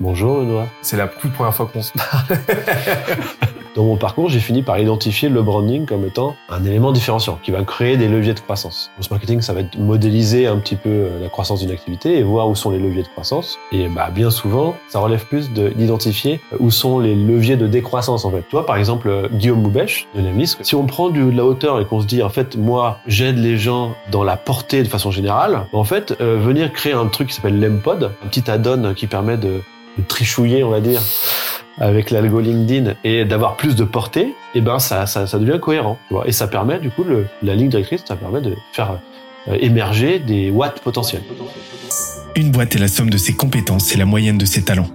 Bonjour Benoît. C'est la toute première fois qu'on se parle. Dans mon parcours, j'ai fini par identifier le branding comme étant un élément différenciant qui va créer des leviers de croissance. Le marketing, ça va être modéliser un petit peu euh, la croissance d'une activité et voir où sont les leviers de croissance. Et bah, bien souvent, ça relève plus d'identifier où sont les leviers de décroissance en fait. Toi, par exemple, euh, Guillaume Moubèche de Nemlis, si on prend du, de la hauteur et qu'on se dit en fait, moi, j'aide les gens dans la portée de façon générale, en fait, euh, venir créer un truc qui s'appelle l'Empod, un petit add-on qui permet de, de trichouiller, on va dire, avec l'algo LinkedIn et d'avoir plus de portée, et eh ben ça, ça, ça devient cohérent. Tu vois et ça permet, du coup, le, la ligne directrice, ça permet de faire euh, émerger des watts potentiels. Une boîte est la somme de ses compétences et la moyenne de ses talents.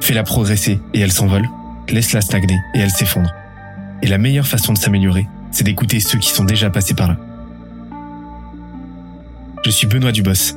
Fais-la progresser et elle s'envole, laisse-la stagner et elle s'effondre. Et la meilleure façon de s'améliorer, c'est d'écouter ceux qui sont déjà passés par là. Je suis Benoît Dubos,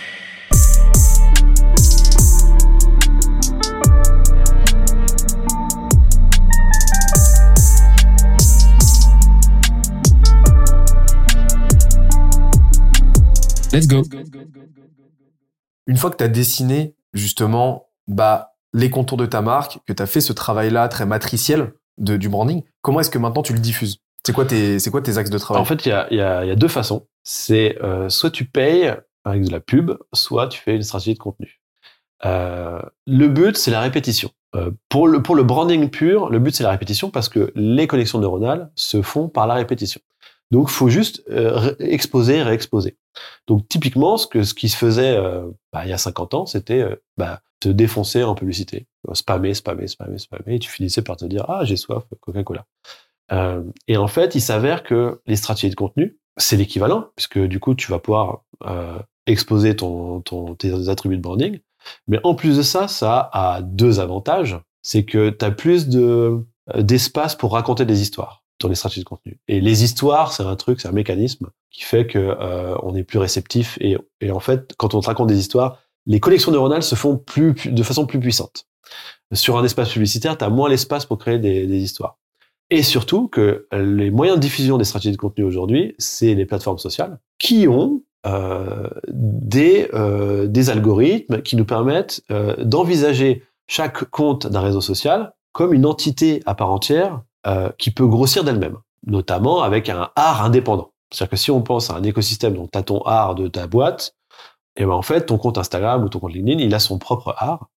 Let's go. Une fois que tu as dessiné justement bah, les contours de ta marque, que tu as fait ce travail-là très matriciel de, du branding, comment est-ce que maintenant tu le diffuses? C'est quoi, tes, c'est quoi tes axes de travail? En fait, il y a, y, a, y a, deux façons. C'est euh, soit tu payes avec de la pub, soit tu fais une stratégie de contenu. Euh, le but, c'est la répétition. Euh, pour, le, pour le branding pur, le but, c'est la répétition parce que les connexions neuronales se font par la répétition. Donc, faut juste euh, exposer, réexposer. Donc, typiquement, ce, que, ce qui se faisait euh, bah, il y a 50 ans, c'était euh, bah, te défoncer en publicité. Spammer, spammer, spammer, spammer, et tu finissais par te dire « Ah, j'ai soif, Coca-Cola euh, ». Et en fait, il s'avère que les stratégies de contenu, c'est l'équivalent, puisque du coup, tu vas pouvoir euh, exposer ton, ton, tes attributs de branding. Mais en plus de ça, ça a deux avantages. C'est que tu as plus de d'espace pour raconter des histoires dans les stratégies de contenu. Et les histoires, c'est un truc, c'est un mécanisme qui fait que euh, on est plus réceptif. Et, et, en fait, quand on te raconte des histoires, les connexions neuronales se font plus, de façon plus puissante. Sur un espace publicitaire, tu as moins l'espace pour créer des, histoires. Et surtout que les moyens de diffusion des stratégies de contenu aujourd'hui, c'est les plateformes sociales qui ont euh, des, euh, des algorithmes qui nous permettent d'envisager chaque compte d'un réseau social comme une entité à part entière euh, qui peut grossir d'elle-même, notamment avec un art indépendant. C'est-à-dire que si on pense à un écosystème dont tu as ton art de ta boîte, et eh ben en fait, ton compte Instagram ou ton compte LinkedIn, il a son propre art.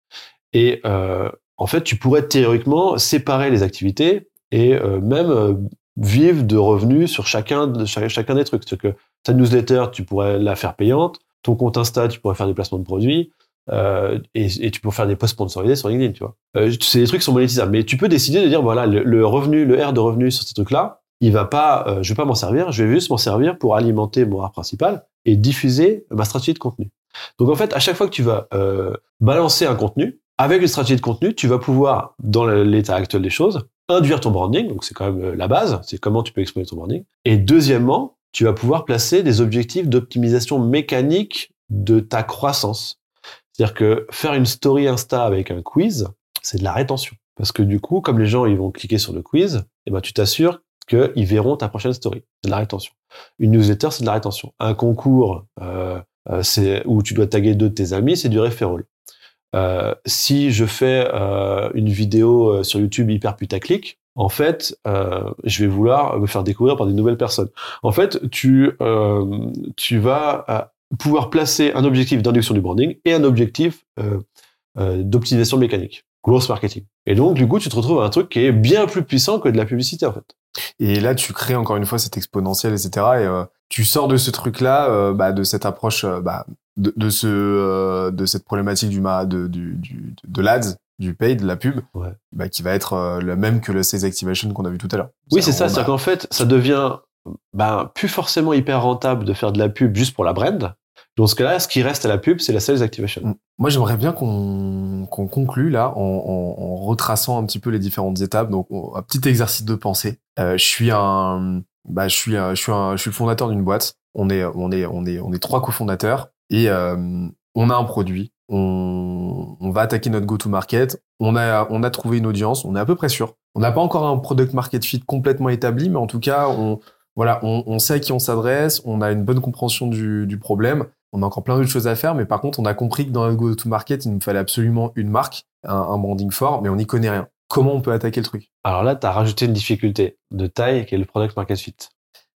Et euh, en fait, tu pourrais théoriquement séparer les activités et euh, même euh, vivre de revenus sur chacun, de, chacun des trucs. C'est-à-dire que ta newsletter, tu pourrais la faire payante, ton compte Insta, tu pourrais faire des placements de produits, euh, et, et, tu peux faire des posts sponsorisés sur LinkedIn, tu vois. Euh, c'est des trucs qui sont monétisables, mais tu peux décider de dire voilà le, le revenu, le R de revenu sur ces trucs-là, il va pas, euh, je vais pas m'en servir, je vais juste m'en servir pour alimenter mon art principal et diffuser ma stratégie de contenu. Donc en fait, à chaque fois que tu vas euh, balancer un contenu, avec une stratégie de contenu, tu vas pouvoir, dans l'état actuel des choses, induire ton branding, donc c'est quand même euh, la base, c'est comment tu peux exposer ton branding. Et deuxièmement, tu vas pouvoir placer des objectifs d'optimisation mécanique de ta croissance. C'est-à-dire que faire une story Insta avec un quiz, c'est de la rétention. Parce que du coup, comme les gens ils vont cliquer sur le quiz, eh ben, tu t'assures qu'ils verront ta prochaine story. C'est de la rétention. Une newsletter, c'est de la rétention. Un concours, euh, euh, c'est où tu dois taguer deux de tes amis, c'est du referral. Euh, si je fais euh, une vidéo euh, sur YouTube hyper putaclic, en fait, euh, je vais vouloir me faire découvrir par des nouvelles personnes. En fait, tu, tu vas pouvoir placer un objectif d'induction du branding et un objectif euh, euh, d'optimisation mécanique, growth marketing. Et donc, du coup, tu te retrouves à un truc qui est bien plus puissant que de la publicité, en fait. Et là, tu crées encore une fois cette exponentielle, etc. Et euh, tu sors de ce truc-là, bah, de cette approche, bah, de, de, ce, de cette problématique du, de, du, du, de l'ads, du paid, de la pub, ouais. bah, qui va être le même que le sales activation qu'on a vu tout à l'heure. Oui, c'est ça. C'est-à-dire qu'en fait, ça devient ben, plus forcément hyper rentable de faire de la pub juste pour la brand, Dans ce cas-là, ce qui reste à la pub, c'est la sales activation. Mm. Moi, j'aimerais bien qu'on conclue là en, en, retraçant un petit peu les différentes étapes. Donc, on- un petit exercice de pensée. Euh, je suis un, bah, je suis un, je suis le fondateur d'une boîte. On est, on est, on est, on est trois cofondateurs et euh, on a un produit. On, on va attaquer notre go-to-market. On a, on a trouvé une audience. On est à peu près sûr. On n'a pas encore un product market fit complètement établi, mais en tout cas, on, voilà, on, on sait à qui on s'adresse. On a une bonne compréhension du, du problème. On a encore plein d'autres choses à faire, mais par contre, on a compris que dans le go-to-market, il nous fallait absolument une marque, un, un branding fort, mais on n'y connaît rien. Comment on peut attaquer le truc? Alors là, tu as rajouté une difficulté de taille qui est le product market fit.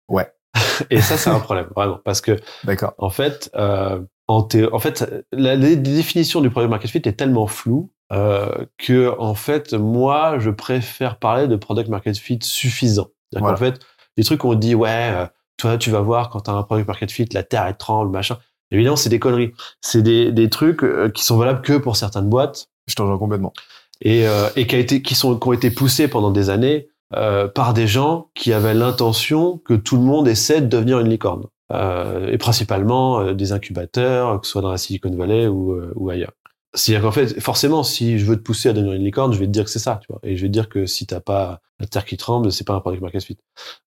Ouais. Et ça, c'est un problème, vraiment. Parce que, D'accord. en fait, euh, en, en fait, la, la définition du product market fit est tellement floue euh, que, en fait, moi, je préfère parler de product market fit suffisant. Voilà. qu'en fait, les trucs qu'on dit, ouais, euh, toi, tu vas voir quand tu as un product market fit, la terre, elle tremble, machin. Évidemment, c'est des conneries. C'est des, des trucs euh, qui sont valables que pour certaines boîtes Je t'en rejoins complètement. et, euh, et qui, a été, qui, sont, qui ont été poussés pendant des années euh, par des gens qui avaient l'intention que tout le monde essaie de devenir une licorne. Euh, et principalement euh, des incubateurs, que ce soit dans la Silicon Valley ou, euh, ou ailleurs. C'est-à-dire qu'en fait, forcément, si je veux te pousser à devenir une licorne, je vais te dire que c'est ça, tu vois. Et je vais te dire que si t'as pas la terre qui tremble, c'est pas un product market fit.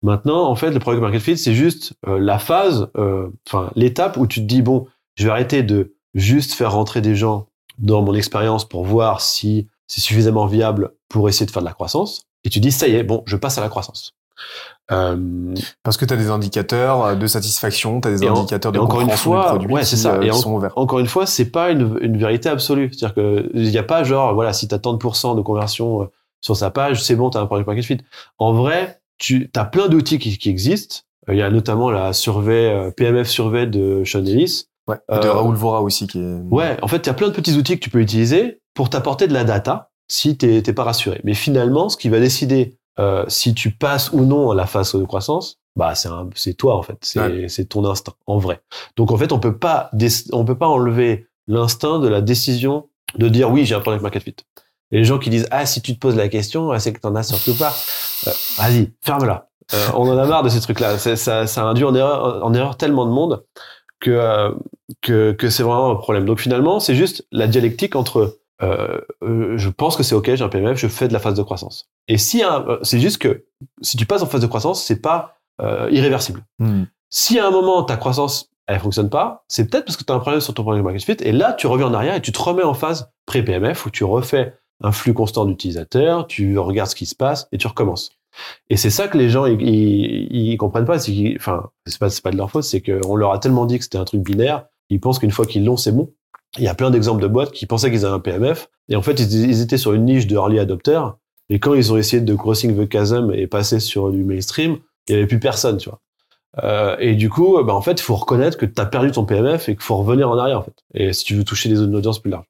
Maintenant, en fait, le product market fit, c'est juste euh, la phase, euh, enfin l'étape où tu te dis bon, je vais arrêter de juste faire rentrer des gens dans mon expérience pour voir si c'est suffisamment viable pour essayer de faire de la croissance. Et tu dis ça y est, bon, je passe à la croissance. Euh, Parce que tu as des indicateurs euh, de satisfaction, tu as des Et en- indicateurs de encore une fois, du produit ouais, qui, c'est ça. euh, Et en- ouverts. encore une fois, c'est pas une, une vérité absolue. C'est-à-dire que il n'y a pas genre, voilà, si tu as tant de pourcents de conversion sur sa page, c'est bon, tu as un product market fit. En vrai, tu as plein d'outils qui, qui existent. Il y a notamment la survey, PMF survey de Sean Ellis. Ouais. Et de Euh, Raoul Vora aussi qui est... Ouais, en fait, il y a plein de petits outils que tu peux utiliser pour t'apporter de la data si t'es t'es pas rassuré. Mais finalement, ce qui va décider euh, si tu passes ou non à la phase de croissance, bah c'est c'est toi en fait, c'est Ouais. c'est ton instinct en vrai. Donc en fait, on peut pas on peut pas enlever l'instinct de la décision de dire oui j'ai un product market fit. Et les gens qui disent ah si tu te poses la question, ah, c'est que t'en as surtout pas. Euh, Vas-y, ferme-la. Euh, on en a marre de ces trucs-là. Ça, ça induit en erreur, en erreur tellement de monde que euh, que, que c'est vraiment un problème. Donc finalement, c'est juste la dialectique entre euh, euh, je pense que c'est ok, j'ai un PMF, je fais de la phase de croissance. Et si euh, c'est juste que si tu passes en phase de croissance, c'est pas euh, irréversible. Hmm. Si à un moment ta croissance elle fonctionne pas, c'est peut-être parce que tu as un problème sur ton product market fit et là tu reviens en arrière et tu te remets en phase pré-PMF où tu refais un flux constant d'utilisateurs, tu regardes ce qui se passe et tu recommences. Et c'est ça que les gens ils, ils, ils comprennent pas, c'est enfin c'est pas c'est pas de leur faute, c'est qu'on leur a tellement dit que c'était un truc binaire, ils pensent qu'une fois qu'ils l'ont c'est bon. Il y a plein d'exemples de boîtes qui pensaient qu'ils avaient un PMF et en fait ils, étaient sur une niche de early adopter et quand ils ont essayé de crossing the chasm et passer sur du mainstream, il y avait plus personne, tu vois. Euh, et du coup, bah, en fait, il faut reconnaître que tu as perdu ton PMF et qu'il faut revenir en arrière, en fait. Et si tu veux toucher des audiences plus larges.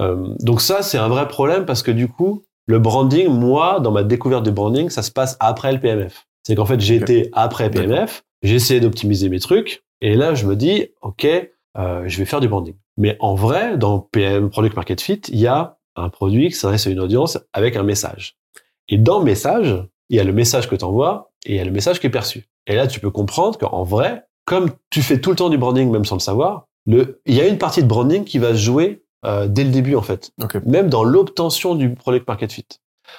Euh, donc ça, c'est un vrai problème parce que du coup, le branding, moi, dans ma découverte de branding, ça se passe après le PMF. C'est qu'en fait, j'ai été après PMF, j'ai essayé d'optimiser mes trucs, et là, je me dis, OK, euh, je vais faire du branding. Mais en vrai, dans PM Product Market Fit, il y a un produit qui s'adresse à une audience avec un message. Et dans le message, il y a le message que tu envoies et il y a le message qui est perçu. Et là, tu peux comprendre qu'en vrai, comme tu fais tout le temps du branding, même sans le savoir, le, il y a une partie de branding qui va se jouer euh, dès le début, en fait. Ok. Même dans l'obtention du product market fit.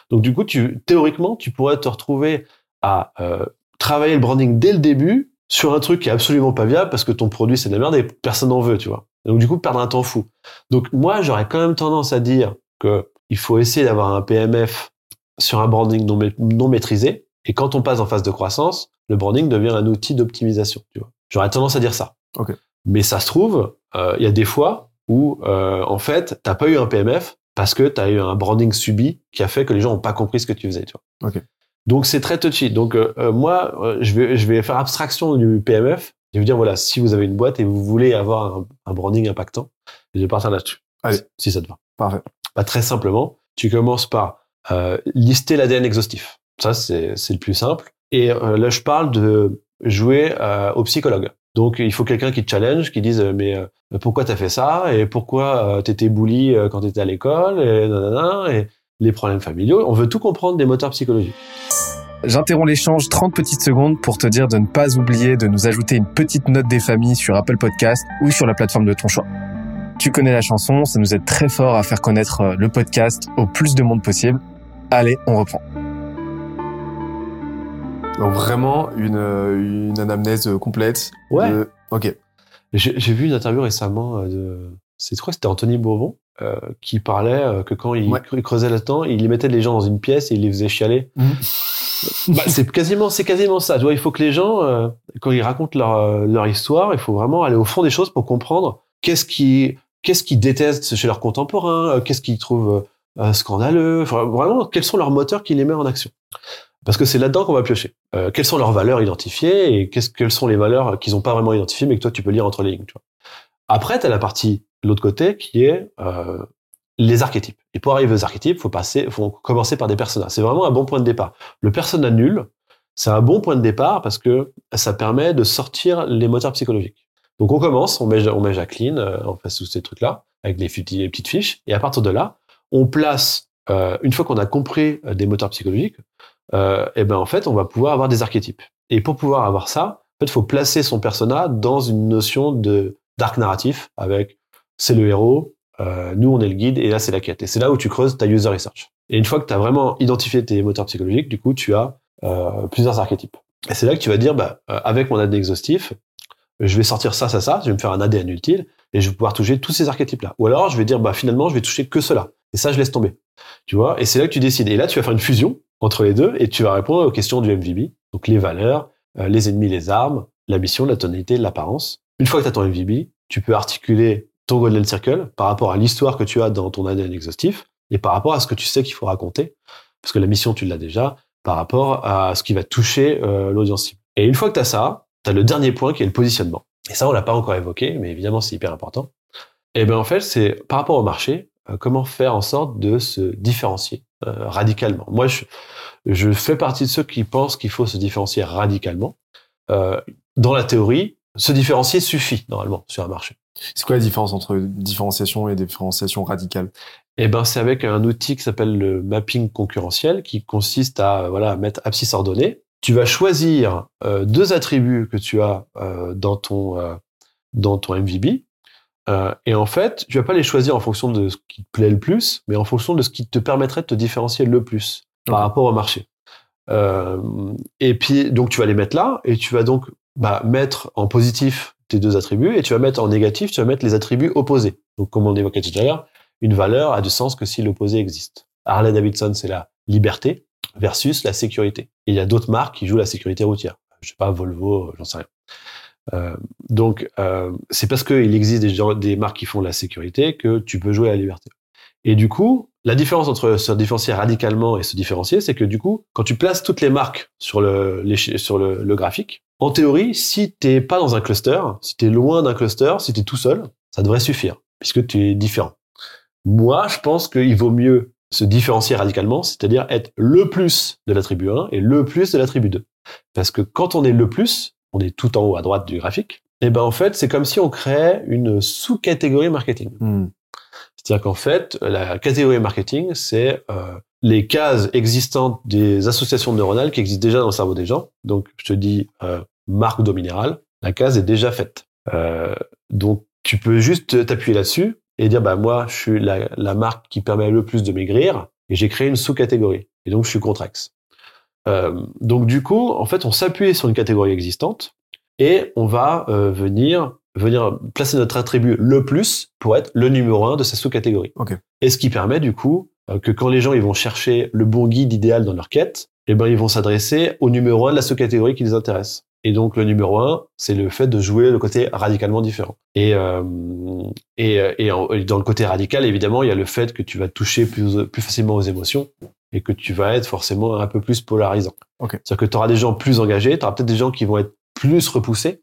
Donc, du coup, tu, théoriquement, tu pourrais te retrouver à euh, travailler le branding dès le début sur un truc qui est absolument pas viable parce que ton produit, c'est de la merde et personne n'en veut, tu vois. Donc, du coup, perdre un temps fou. Donc, moi, j'aurais quand même tendance à dire que il faut essayer d'avoir un PMF sur un branding non, ma- non maîtrisé. Et quand on passe en phase de croissance, le branding devient un outil d'optimisation. Tu vois. J'aurais tendance à dire ça. Ok. Mais ça se trouve, euh, il y a des fois où, euh, en fait, t'as pas eu un PMF parce que tu as eu un branding subi qui a fait que les gens n'ont pas compris ce que tu faisais. Tu vois. Ok. Donc c'est très touchy. Donc euh, euh, moi, euh, je vais je vais faire abstraction du PMF. Je vais dire voilà, si vous avez une boîte et vous voulez avoir un, un branding impactant, je vais partir là-dessus. Allez. Si ça te va. Parfait. Bah, très simplement, tu commences par euh, lister l'ADN exhaustif. Ça, c'est c'est le plus simple. Et euh, là, je parle de jouer euh, au psychologue. Donc, il faut quelqu'un qui te challenge, qui dise mais euh, pourquoi t'as fait ça? Et pourquoi t'étais bully quand t'étais à l'école? Et nanana et les problèmes familiaux. On veut tout comprendre des moteurs psychologiques. J'interromps l'échange 30 petites secondes pour te dire de ne pas oublier de nous ajouter une petite note des familles sur Apple Podcast ou sur la plateforme de ton choix. Tu connais la chanson, ça nous aide très fort à faire connaître euh, le podcast au plus de monde possible. Allez, on reprend. Donc vraiment une, euh, une anamnèse complète. Ouais. de- Ok. J'ai j'ai vu une interview récemment euh, de. C'est quoi C'était Anthony Bourbon euh, qui parlait euh, que quand il, Ouais. il creusait là-dedans, il mettait les gens dans une pièce et il les faisait chialer. Bah, c'est quasiment, c'est quasiment ça. Tu vois, il faut que les gens, euh, quand ils racontent leur, euh, leur histoire, il faut vraiment aller au fond des choses pour comprendre qu'est-ce qui, qu'est-ce qu'ils détestent chez leurs contemporains, euh, qu'est-ce qu'ils trouvent euh, scandaleux. Enfin, vraiment, quels sont leurs moteurs qui les mettent en action. Parce que c'est là-dedans qu'on va piocher. Euh, quelles sont leurs valeurs identifiées et qu'est-ce, quelles sont les valeurs qu'ils n'ont pas vraiment identifiées, mais que toi tu peux lire entre les lignes. Tu vois. Après, tu as la partie l'autre côté qui est euh, les archétypes. Et pour arriver aux archétypes, faut passer, faut commencer par des personnages. C'est vraiment un bon point de départ. Le persona nul, c'est un bon point de départ parce que ça permet de sortir les moteurs psychologiques. Donc on commence, on met, on met Jacqueline, on fait tous ces trucs-là avec les, petites fiches, et à partir de là, on place, euh, une fois qu'on a compris euh, des moteurs psychologiques, euh, et ben en fait, on va pouvoir avoir des archétypes. Et pour pouvoir avoir ça, en fait, faut placer son persona dans une notion de d'arc narratif avec c'est le héros, euh, nous on est le guide et là c'est la quête. Et c'est là où tu creuses ta user research. Et une fois que tu as vraiment identifié tes moteurs psychologiques, du coup tu as euh, plusieurs archétypes. Et c'est là que tu vas dire, bah, euh, avec mon ADN exhaustif, je vais sortir ça, ça, ça, je vais me faire un ADN utile et je vais pouvoir toucher tous ces archétypes-là. Ou alors je vais dire, bah finalement je vais toucher que cela. Et ça je laisse tomber. Tu vois? Et c'est là que tu décides. Et là tu vas faire une fusion entre les deux et tu vas répondre aux questions du MVB. Donc les valeurs, euh, les ennemis, les armes, la mission, la tonalité, l'apparence. Une fois que tu as ton MVB, tu peux articuler ton Golden Circle par rapport à l'histoire que tu as dans ton ADN exhaustif et par rapport à ce que tu sais qu'il faut raconter, parce que la mission, tu l'as déjà, par rapport à ce qui va toucher euh, l'audience cible. Et une fois que tu as ça, tu as le dernier point qui est le positionnement. Et ça, on l'a pas encore évoqué, mais évidemment, c'est hyper important. Et ben en fait, c'est par rapport au marché, euh, comment faire en sorte de se différencier euh, radicalement. Moi, je, je fais partie de ceux qui pensent qu'il faut se différencier radicalement. Euh, dans la théorie, se différencier suffit normalement sur un marché. C'est quoi la différence entre différenciation et différenciation radicale? Eh ben, c'est avec un outil qui s'appelle le mapping concurrentiel, qui consiste à euh, voilà mettre abscisse ordonnée. Tu vas choisir euh, deux attributs que tu as euh, dans ton euh, dans ton MVB, et en fait, tu vas pas les choisir en fonction de ce qui te plaît le plus, mais en fonction de ce qui te permettrait de te différencier le plus par rapport au marché. Et puis, donc, tu vas les mettre là, et tu vas donc bah, mettre en positif tes deux attributs, et tu vas mettre en négatif, tu vas mettre les attributs opposés. Donc, comme on évoquait tout à l'heure, une valeur a du sens que si l'opposé existe. Harley Davidson, c'est la liberté versus la sécurité. Et il y a d'autres marques qui jouent la sécurité routière. Je sais pas, Volvo, j'en sais rien. Euh, donc, euh, c'est parce qu'il existe des, gens- des marques qui font la sécurité que tu peux jouer la liberté. Et du coup, la différence entre se différencier radicalement et se différencier, c'est que du coup, quand tu places toutes les marques sur le, sur le, le graphique, en théorie, si t'es pas dans un cluster, si t'es loin d'un cluster, si t'es tout seul, ça devrait suffire, puisque tu es différent. Moi, je pense qu'il vaut mieux se différencier radicalement, c'est-à-dire être le plus de l'attribut 1 et le plus de l'attribut 2. Parce que quand on est le plus, on est tout en haut à droite du graphique, et ben en fait, c'est comme si on créait une sous-catégorie marketing. Hmm. C'est-à-dire qu'en fait, la catégorie marketing, c'est euh, les cases existantes des associations neuronales qui existent déjà dans le cerveau des gens. Donc, je te dis euh, marque d'eau minérale, la case est déjà faite. Euh, donc, tu peux juste t'appuyer là-dessus et dire, bah moi, je suis la, la marque qui permet le plus de maigrir et j'ai créé une sous-catégorie. Et donc, je suis Contrex. Euh, donc, du coup, en fait, on s'appuie sur une catégorie existante et on va euh, venir venir placer notre attribut le plus pour être le numéro un de sa sous-catégorie. Ok. Et ce qui permet du coup euh, que quand les gens ils vont chercher le bon guide idéal dans leur quête, eh ben ils vont s'adresser au numéro un de la sous-catégorie qui les intéresse. Et donc le numéro un, c'est le fait de jouer le côté radicalement différent. Et et, et, en- et dans le côté radical, évidemment, il y a le fait que tu vas toucher plus plus facilement aux émotions et que tu vas être forcément un peu plus polarisant. Ok. C'est-à-dire que tu auras des gens plus engagés, tu auras peut-être des gens qui vont être plus repoussés,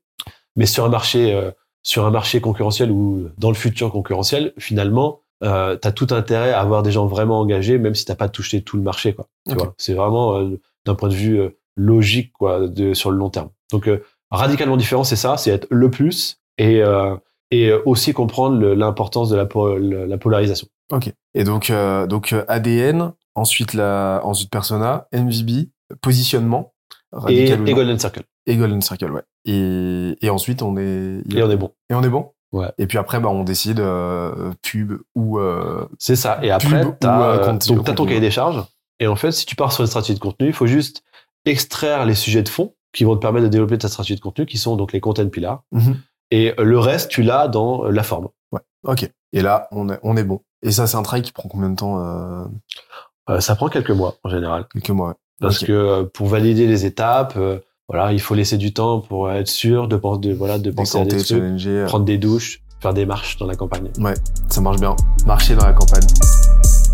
mais sur un marché euh, sur un marché concurrentiel ou dans le futur concurrentiel, finalement, euh, tu as tout intérêt à avoir des gens vraiment engagés, même si t'as pas touché tout le marché. Quoi, tu vois. C'est vraiment euh, d'un point de vue euh, logique quoi, de, sur le long terme. Donc, euh, radicalement différent, c'est ça, c'est être le plus et, euh, et aussi comprendre l'importance de la, po- le- la polarisation. Ok. Et donc, euh, donc ADN, ensuite la, ensuite persona, MVB, positionnement. Et. Golden Circle. Et Golden Circle, ouais. Et, et ensuite, on est. Et on est bon. Et on est bon Ouais. Et puis après, bah, on décide euh, pub ou. euh, C'est ça. Et après, Pub tu as, ou, euh, contenu- ton cahier des charges. Et en fait, si tu pars sur une stratégie de contenu, il faut juste extraire les sujets de fond qui vont te permettre de développer ta stratégie de contenu, qui sont donc les content pillars. Mhm. Et le reste, tu l'as dans euh, la forme. Ok. Et là, on est, on est bon. Et ça, c'est un travail qui prend combien de temps euh, Euh, ça prend quelques mois en général. Quelques mois. ouais. Parce que euh, pour valider les étapes, euh, voilà, il faut laisser du temps pour être sûr de, pen- de, voilà, de penser à des trucs, prendre des douches, faire des marches dans la campagne. Ça marche bien. Marcher dans la campagne.